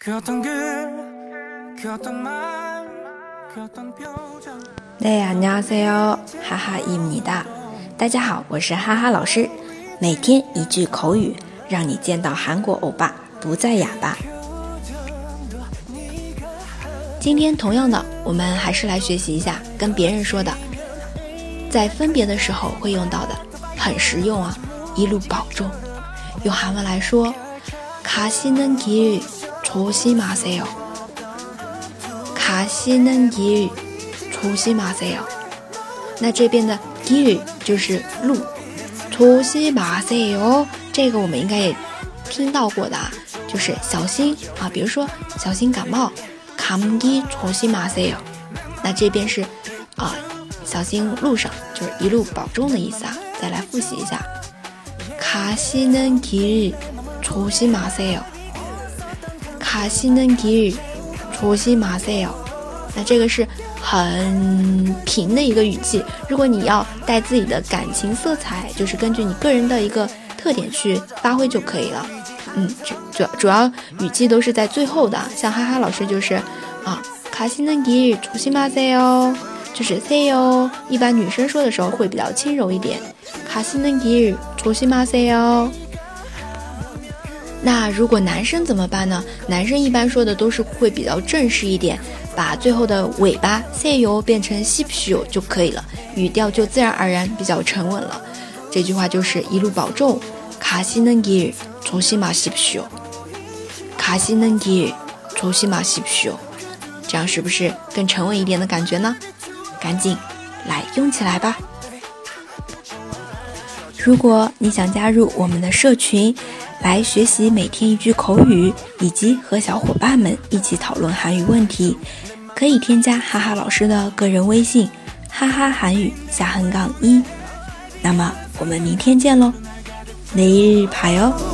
大家好，哈哈伊米达，大家好，我是哈哈老师，每天一句口语，让你见到韩国欧巴不再哑巴。今天同样的，我们还是来学习一下跟别人说的，在分别的时候会用到的，很实用啊！一路保重。用韩文来说，가시는길 조심하세 요。 가시는 길， 조심하세 요。 那这边的길就是路，조심하세 요。 这个我们应该也听到过的，就是小心啊，比如说小心感冒。감기조심하세 요。 那这边是啊，小心路上，就是一路保重的意思啊。再来复习一下，가시는길조심하세 요。 卡西能予，小心马赛哟。那这个是很平的一个语气。如果你要带自己的感情色彩，就是根据你个人的一个特点去发挥就可以了。嗯，主主主要语气都是在最后的。像哈哈老师就是啊，卡西能吉，出心马赛哟，就是塞哦。一般女生说的时候会比较轻柔一点。卡西能吉，出心马赛哟。那如果男生怎么办呢？男生一般说的都是会比较正式一点，把最后的尾巴 s e y you 变成 sheep show 就可以了，语调就自然而然比较沉稳了。这句话就是一路保重，卡西能给，从西马 sheep show 卡西能给，从西马 sheep show。这样是不是更沉稳一点的感觉呢？赶紧来用起来吧。如果你想加入我们的社群，来学习每天一句口语，以及和小伙伴们一起讨论韩语问题，可以添加哈哈老师的个人微信“哈哈韩语下横杠一”。那么我们明天见喽，每日排哦。